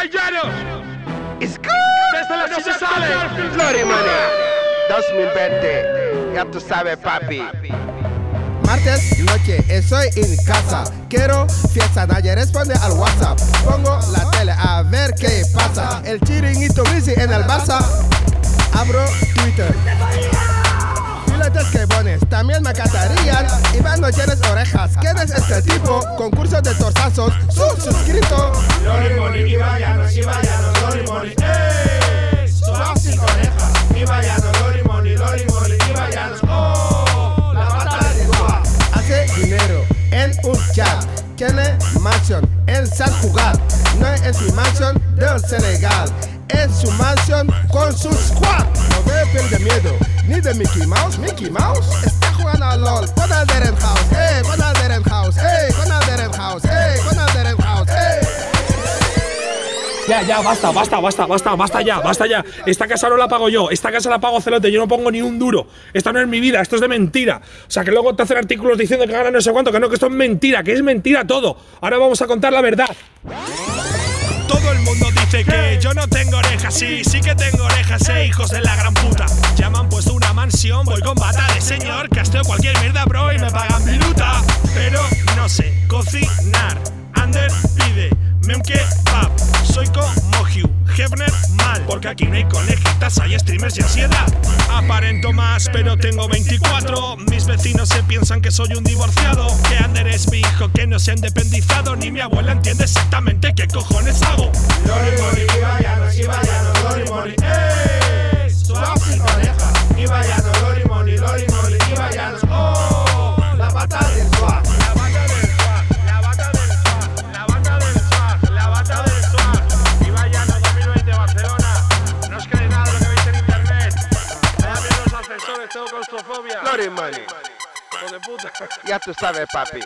Good. Desde la no se sale. Glory Money 2020. Ya tú sabes, papi. Martes, noche, estoy en casa. Quiero fiesta, nadie responde al WhatsApp. Pongo la tele a ver qué pasa. El chiringuito bici en el Barça. Abro Twitter. Filetes que bones, también me no tienes orejas. ¿Quién es este tipo? Concurso de torzazos. Sub suscrito. Lori Moni, Ibayanos, Ibayanos, Lori Moni, ¡eh! Swag sin orejas. Ibayanos, Lori Moni, Lori Moni, Ibayanos, ¡oh! La batalla de Swag. hace dinero en un chat. Tiene mansión en San Jugar. No es mi mansión del Senegal. Es su mansión con su squad. No piel de miedo ni de Mickey Mouse. Mickey Mouse a LOL con Alderen House. Eh, con Alderen House. Eh, con Alderen House. Eh, con Alderen House. Eh. Ya, ya, basta, basta, basta, basta, basta ya, basta ya. Esta casa no la pago yo, esta casa la pago Celote, yo no pongo ni un duro. Esta no es mi vida, esto es de mentira. O sea, que luego te hacen artículos diciendo que ganan no sé cuánto, que no, que esto es mentira, que es mentira todo. Ahora vamos a contar la verdad. Todo el mundo dice que yo no tengo orejas, sí, sí que tengo orejas, eh, hijos de la gran puta. Ya me han puesto una mansión, voy con bata de señor, casteo cualquier mierda, bro, y me pagan minuta. Pero no sé cocinar. Ander pide, mem kebab, soy como Hugh Hefner mal, porque aquí no hay conejitas, hay streamers y ansiedad. Aparento más, pero tengo 24. Mis vecinos se piensan que soy un divorciado. Que Ander es mi hijo, que no se ha independizado. Ni mi abuela entiende exactamente qué cojones ascensores, tengo claustrofobia. Glory Money. De puta. Ya tú sabes, papi.